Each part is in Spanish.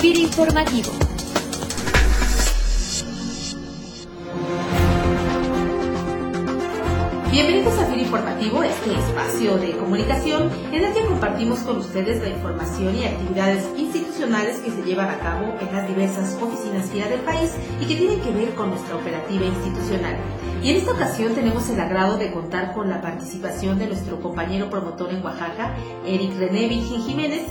FIRA Informativo. Bienvenidos a FIR Informativo, este espacio de comunicación en el que compartimos con ustedes la información y actividades institucionales que se llevan a cabo en las diversas oficinas FIRA del país y que tienen que ver con nuestra operativa institucional. Y en esta ocasión tenemos el agrado de contar con la participación de nuestro compañero promotor en Oaxaca, Eric René Virgen Jiménez,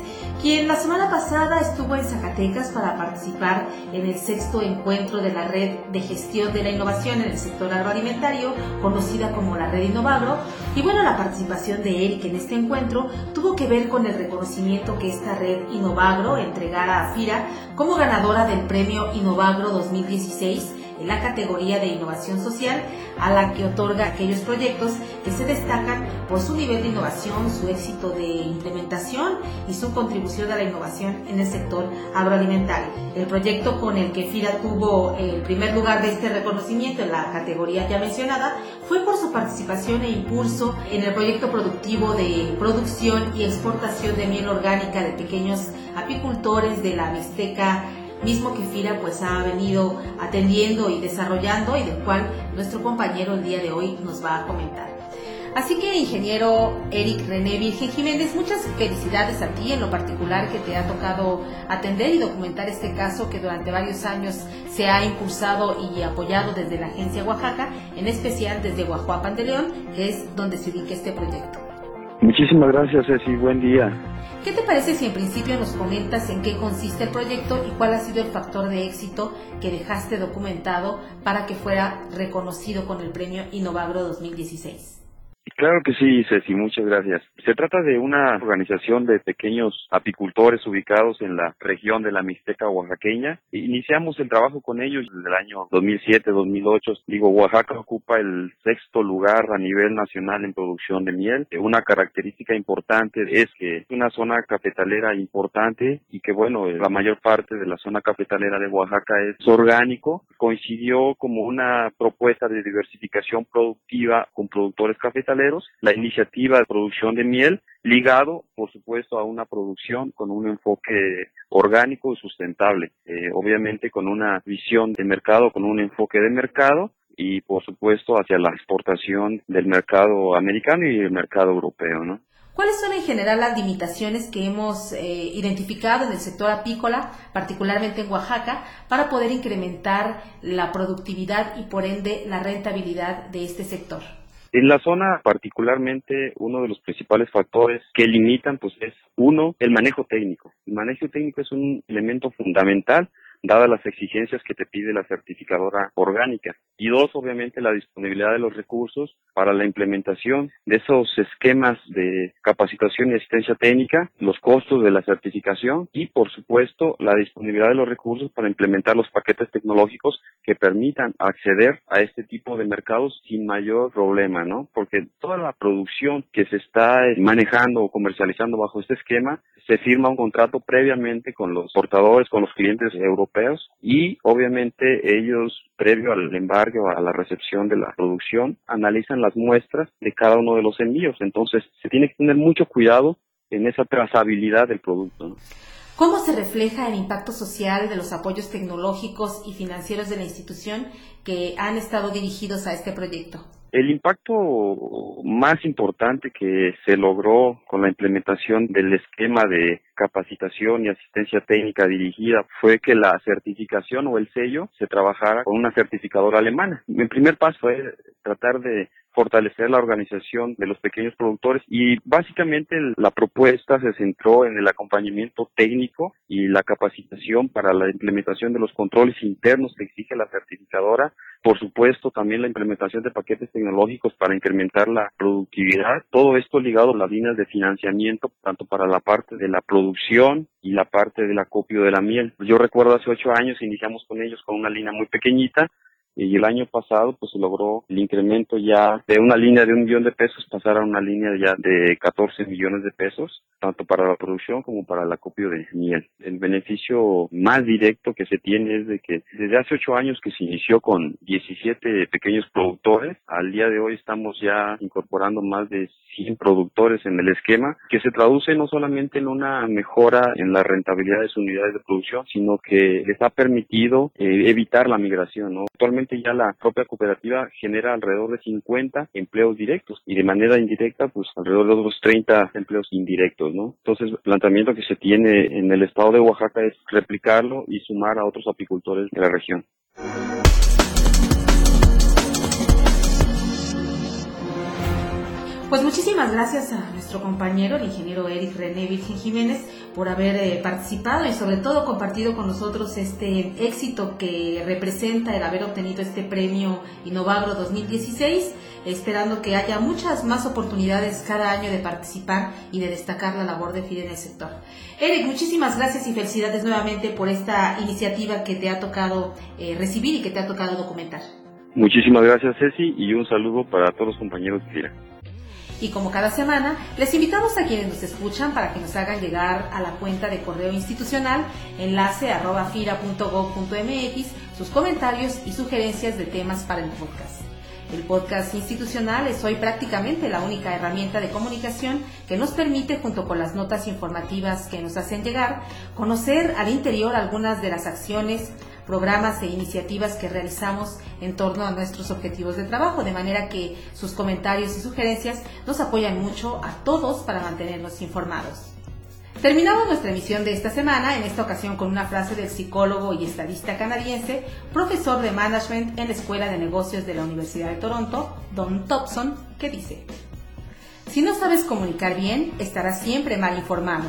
quien la semana pasada estuvo en Zacatecas para participar en el sexto encuentro de la Red de Gestión de la Innovación en el sector agroalimentario, conocida como la Red Innovagro. Y bueno, la participación de Eric en este encuentro tuvo que ver con el reconocimiento que esta Red Innovagro entregara a FIRA como ganadora del premio Innovagro 2016 en la categoría de innovación social a la que otorga aquellos proyectos que se destacan por su nivel de innovación, su éxito de implementación y su contribución a la innovación en el sector agroalimentario. El proyecto con el que FIRA tuvo el primer lugar de este reconocimiento en la categoría ya mencionada fue por su participación e impulso en el proyecto productivo de producción y exportación de miel orgánica de pequeños apicultores de la Mixteca mismo que FIRA pues ha venido atendiendo y desarrollando y del cual nuestro compañero el día de hoy nos va a comentar. Así que, ingeniero Eric René Virgen Jiménez, muchas felicidades a ti en lo particular que te ha tocado atender y documentar este caso que durante varios años se ha impulsado y apoyado desde la Agencia Oaxaca, en especial desde Guajuapan de León, que es donde se ubica este proyecto. Muchísimas gracias, Ceci. Buen día. ¿Qué te parece si en principio nos comentas en qué consiste el proyecto y cuál ha sido el factor de éxito que dejaste documentado para que fuera reconocido con el premio Innovagro 2016? Claro que sí, Ceci, muchas gracias. Se trata de una organización de pequeños apicultores ubicados en la región de la Mixteca oaxaqueña. Iniciamos el trabajo con ellos en el año 2007-2008. Digo, Oaxaca ocupa el sexto lugar a nivel nacional en producción de miel. Una característica importante es que es una zona cafetalera importante y que, bueno, la mayor parte de la zona cafetalera de Oaxaca es orgánico. Coincidió como una propuesta de diversificación productiva con productores cafetaleros la iniciativa de producción de miel, ligado, por supuesto, a una producción con un enfoque orgánico y sustentable, eh, obviamente con una visión de mercado, con un enfoque de mercado y, por supuesto, hacia la exportación del mercado americano y el mercado europeo, ¿no? ¿Cuáles son en general las limitaciones que hemos eh, identificado en el sector apícola, particularmente en Oaxaca, para poder incrementar la productividad y por ende la rentabilidad de este sector? En la zona particularmente uno de los principales factores que limitan pues es uno, el manejo técnico. El manejo técnico es un elemento fundamental dadas las exigencias que te pide la certificadora orgánica. Y dos, obviamente, la disponibilidad de los recursos para la implementación de esos esquemas de capacitación y asistencia técnica, los costos de la certificación y, por supuesto, la disponibilidad de los recursos para implementar los paquetes tecnológicos que permitan acceder a este tipo de mercados sin mayor problema, ¿no? Porque toda la producción que se está manejando o comercializando bajo este esquema, se firma un contrato previamente con los portadores, con los clientes europeos y obviamente ellos, previo al embargo, a la recepción de la producción, analizan las muestras de cada uno de los envíos. Entonces se tiene que tener mucho cuidado en esa trazabilidad del producto. ¿Cómo se refleja el impacto social de los apoyos tecnológicos y financieros de la institución que han estado dirigidos a este proyecto? El impacto más importante que se logró con la implementación del esquema de capacitación y asistencia técnica dirigida fue que la certificación o el sello se trabajara con una certificadora alemana. Mi primer paso fue tratar de fortalecer la organización de los pequeños productores y básicamente la propuesta se centró en el acompañamiento técnico y la capacitación para la implementación de los controles internos que exige la certificadora, por supuesto también la implementación de paquetes tecnológicos para incrementar la productividad, todo esto ligado a las líneas de financiamiento tanto para la parte de la producción y la parte del acopio de la miel. Yo recuerdo hace ocho años iniciamos con ellos con una línea muy pequeñita y el año pasado pues se logró el incremento ya de una línea de un millón de pesos pasar a una línea ya de 14 millones de pesos tanto para la producción como para el acopio de miel. El beneficio más directo que se tiene es de que desde hace ocho años que se inició con 17 pequeños productores, al día de hoy estamos ya incorporando más de 100 productores en el esquema, que se traduce no solamente en una mejora en la rentabilidad de sus unidades de producción, sino que les ha permitido eh, evitar la migración. ¿no? Actualmente ya la propia cooperativa genera alrededor de 50 empleos directos y de manera indirecta, pues alrededor de otros 30 empleos indirectos. ¿no? Entonces, el planteamiento que se tiene en el estado de Oaxaca es replicarlo y sumar a otros apicultores de la región. Pues muchísimas gracias a nuestro compañero, el ingeniero Eric René Virgen Jiménez, por haber eh, participado y sobre todo compartido con nosotros este éxito que representa el haber obtenido este premio Innovagro 2016, esperando que haya muchas más oportunidades cada año de participar y de destacar la labor de FIDE en el sector. Eric, muchísimas gracias y felicidades nuevamente por esta iniciativa que te ha tocado eh, recibir y que te ha tocado documentar. Muchísimas gracias Ceci y un saludo para todos los compañeros de FIRA. Y como cada semana, les invitamos a quienes nos escuchan para que nos hagan llegar a la cuenta de correo institucional enlace arroba fira.gov.mx sus comentarios y sugerencias de temas para el podcast. El podcast institucional es hoy prácticamente la única herramienta de comunicación que nos permite, junto con las notas informativas que nos hacen llegar, conocer al interior algunas de las acciones, programas e iniciativas que realizamos en torno a nuestros objetivos de trabajo, de manera que sus comentarios y sugerencias nos apoyan mucho a todos para mantenernos informados. Terminamos nuestra emisión de esta semana, en esta ocasión con una frase del psicólogo y estadista canadiense, profesor de management en la Escuela de Negocios de la Universidad de Toronto, Don Thompson, que dice, Si no sabes comunicar bien, estarás siempre mal informado.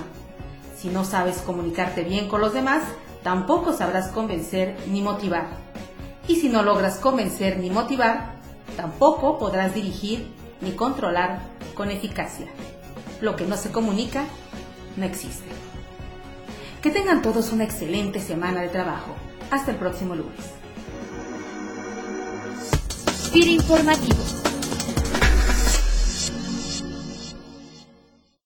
Si no sabes comunicarte bien con los demás, tampoco sabrás convencer ni motivar. Y si no logras convencer ni motivar, tampoco podrás dirigir ni controlar con eficacia. Lo que no se comunica, no existe. Que tengan todos una excelente semana de trabajo. Hasta el próximo lunes. informativo